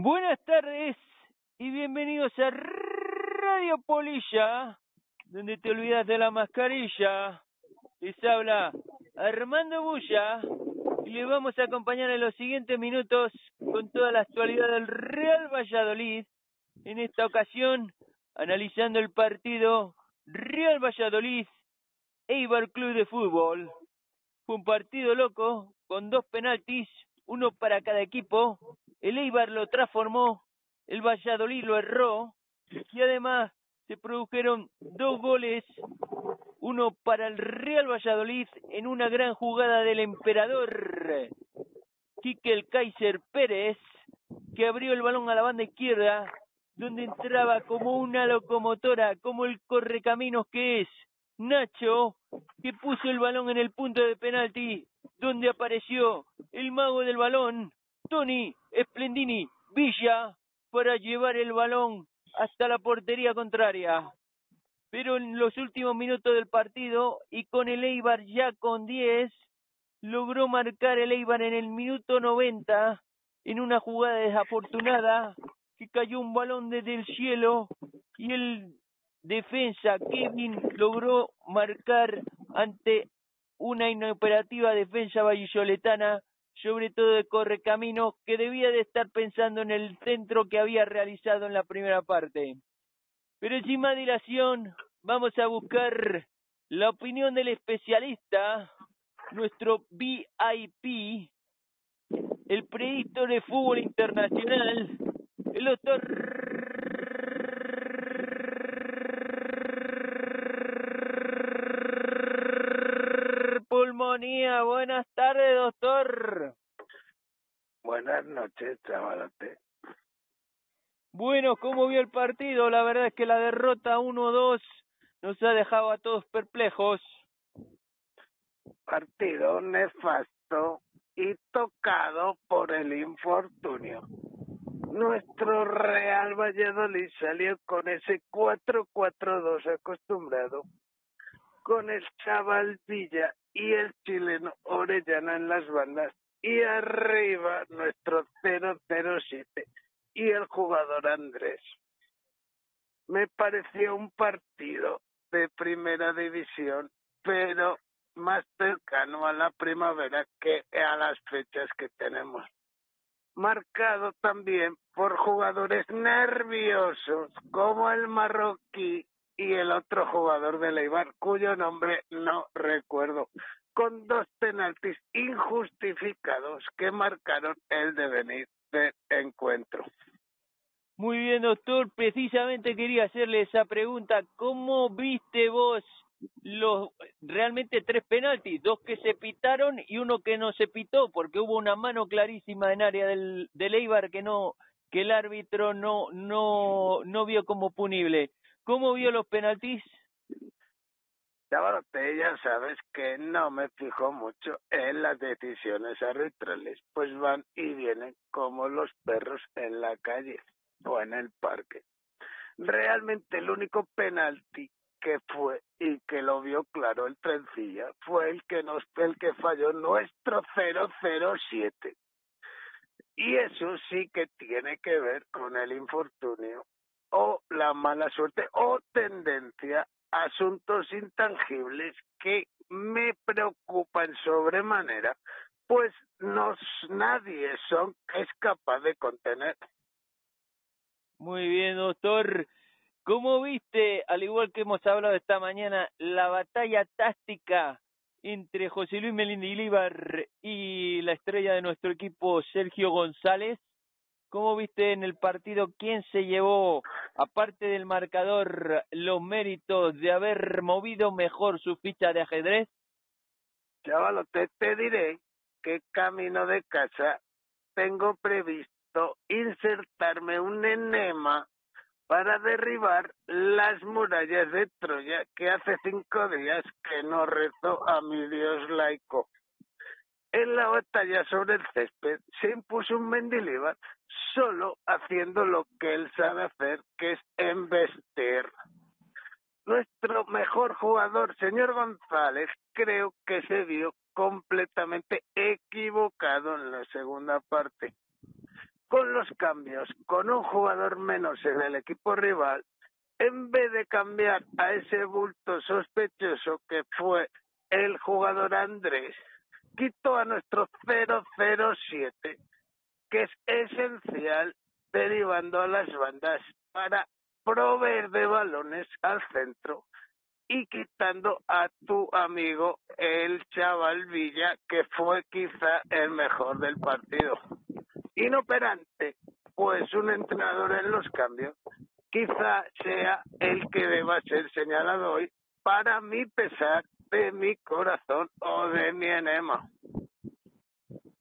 Buenas tardes y bienvenidos a Radio Polilla, donde te olvidas de la mascarilla. Les habla Armando Bulla y les vamos a acompañar en los siguientes minutos con toda la actualidad del Real Valladolid. En esta ocasión, analizando el partido Real Valladolid Eibar Club de Fútbol. Fue un partido loco con dos penaltis, uno para cada equipo. El Eibar lo transformó, el Valladolid lo erró y además se produjeron dos goles, uno para el Real Valladolid en una gran jugada del emperador Quique el Kaiser Pérez, que abrió el balón a la banda izquierda, donde entraba como una locomotora, como el correcaminos que es Nacho, que puso el balón en el punto de penalti, donde apareció el mago del balón, Tony Splendini Villa, para llevar el balón hasta la portería contraria. Pero en los últimos minutos del partido y con el Eibar ya con 10, logró marcar el Eibar en el minuto 90 en una jugada desafortunada que cayó un balón desde el cielo y el defensa Kevin logró marcar ante una inoperativa defensa vallisoletana, sobre todo de Correcamino, que debía de estar pensando en el centro que había realizado en la primera parte. Pero sin más dilación, vamos a buscar la opinión del especialista, nuestro VIP, el predictor de fútbol internacional, el doctor Pulmonía. Buenas tardes, doctor. Buenas noches, chavalote. Bueno, ¿cómo vio el partido? La verdad es que la derrota 1-2 nos ha dejado a todos perplejos. Partido nefasto y tocado por el infortunio. Nuestro Real Valladolid salió con ese 4-4-2 acostumbrado, con el chaval Villa y el chileno Orellana en las bandas, y arriba nuestro 0-0-7 y el jugador Andrés. Me pareció un partido de primera división, pero más cercano a la primavera que a las fechas que tenemos. Marcado también por jugadores nerviosos como el marroquí y el otro jugador de Leibar, cuyo nombre no recuerdo, con dos penaltis injustificados que marcaron el devenir del encuentro. Muy bien, doctor. Precisamente quería hacerle esa pregunta. ¿Cómo viste vos los realmente tres penaltis? Dos que se pitaron y uno que no se pitó, porque hubo una mano clarísima en área del, del que no que el árbitro no no no vio como punible. ¿Cómo vio los penaltis? Chavalote, ya sabes que no me fijo mucho en las decisiones arbitrales, pues van y vienen como los perros en la calle o en el parque. Realmente el único penalti que fue y que lo vio claro el trencilla fue el que nos el que falló nuestro 007. Y eso sí que tiene que ver con el infortunio o la mala suerte o tendencia a asuntos intangibles que me preocupan sobremanera, pues no nadie son es capaz de contener. Muy bien, doctor. ¿Cómo viste, al igual que hemos hablado esta mañana, la batalla táctica entre José Luis Melindilíbar y la estrella de nuestro equipo, Sergio González? ¿Cómo viste en el partido quién se llevó, aparte del marcador, los méritos de haber movido mejor su ficha de ajedrez? Chavalo, te, diré que camino de casa tengo previsto insertarme un enema para derribar las murallas de Troya que hace cinco días que no rezo a mi dios laico. En la batalla sobre el césped se impuso un Mendilibar solo haciendo lo que él sabe hacer, que es embestir. Nuestro mejor jugador, señor González, creo que se vio completamente equivocado en la segunda parte. con los cambios, con un jugador menos en el equipo rival, en vez de cambiar a ese bulto sospechoso que fue el jugador Andrés, quitó a nuestro 007, que es esencial derivando a las bandas para proveer de balones al centro y quitando a tu amigo el chaval Villa, que fue quizá el mejor del partido. Inoperante, pues un entrenador en los cambios quizá sea el que deba ser señalado hoy para mi pesar de mi corazón o de mi enema.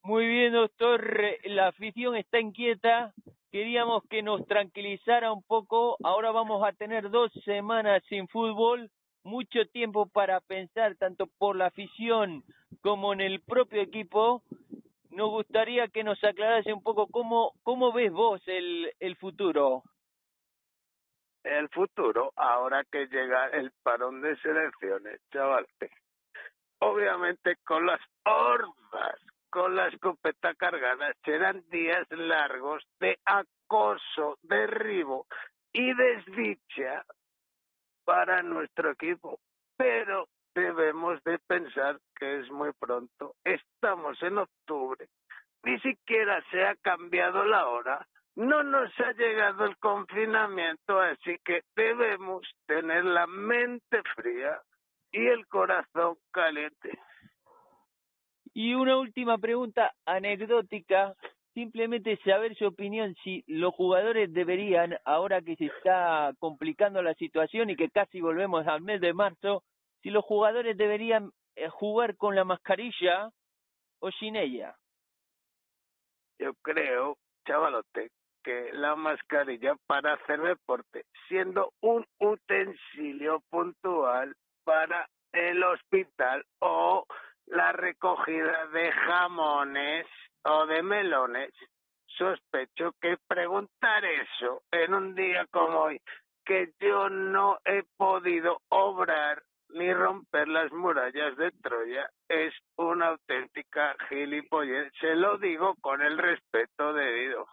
Muy bien, doctor. La afición está inquieta. Queríamos que nos tranquilizara un poco. Ahora vamos a tener dos semanas sin fútbol, mucho tiempo para pensar tanto por la afición como en el propio equipo. Nos gustaría que nos aclarase un poco cómo, cómo ves vos el, el futuro el futuro ahora que llega el parón de selecciones, chaval. Obviamente con las hordas, con la escopeta cargada, serán días largos de acoso, derribo y desdicha para nuestro equipo. Pero debemos de pensar que es muy pronto. Estamos en octubre. Ni siquiera se ha cambiado la hora no nos ha llegado el confinamiento, así que debemos tener la mente fría y el corazón caliente. Y una última pregunta anecdótica, simplemente saber su opinión si los jugadores deberían, ahora que se está complicando la situación y que casi volvemos al mes de marzo, si los jugadores deberían eh, jugar con la mascarilla o sin ella. Yo creo, chavalote, que la mascarilla para hacer deporte, siendo un utensilio puntual para el hospital o la recogida de jamones o de melones. Sospecho que preguntar eso en un día como hoy, que yo no he podido obrar ni romper las murallas de Troya, es una auténtica gilipollez. Se lo digo con el respeto debido.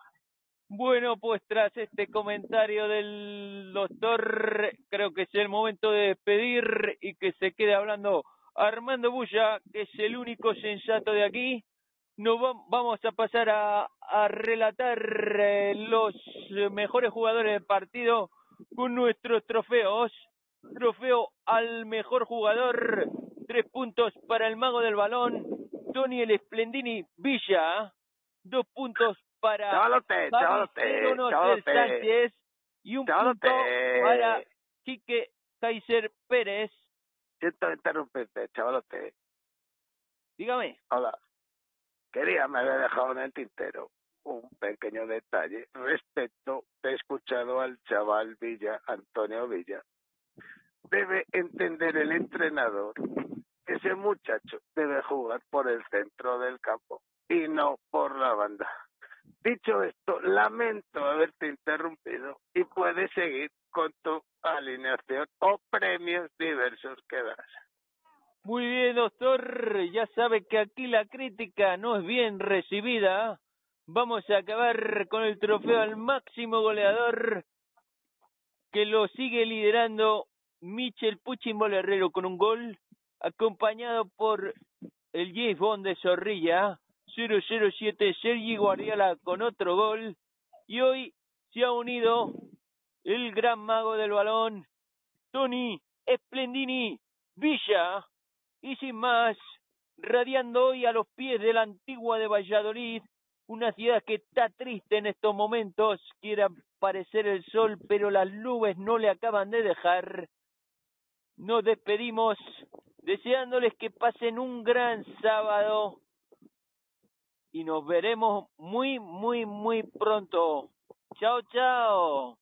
Bueno, pues tras este comentario del doctor, creo que es el momento de despedir y que se quede hablando Armando Bulla, que es el único sensato de aquí. Nos vamos a pasar a, a relatar eh, los mejores jugadores del partido con nuestros trofeos. Trofeo al mejor jugador, tres puntos para el mago del balón, Tony el Splendini Villa, dos puntos para chavalote, chavalote, Sánchez y un punto para Quique Kaiser Pérez. Siento interrumpirte, chavalote. Dígame. Hola. Quería, me había dejado en el tintero un pequeño detalle respecto, he escuchado al chaval Villa, Antonio Villa. Debe entender el entrenador que ese muchacho debe jugar por el centro del campo y no por la banda. Dicho esto, lamento haberte interrumpido y puedes seguir con tu alineación o premios diversos que das. Muy bien, doctor. Ya sabe que aquí la crítica no es bien recibida. Vamos a acabar con el trofeo al máximo goleador que lo sigue liderando Michel Puchín Herrero con un gol, acompañado por el James Bond de Zorrilla, 007 Sergi Guardiola con otro gol. Y hoy se ha unido el gran mago del balón, Tony Splendini Villa, y sin más, radiando hoy a los pies de la antigua de Valladolid, una ciudad que está triste en estos momentos, quiere aparecer el sol, pero las nubes no le acaban de dejar. Nos despedimos deseándoles que pasen un gran sábado y nos veremos muy, muy, muy pronto. Chao, chao.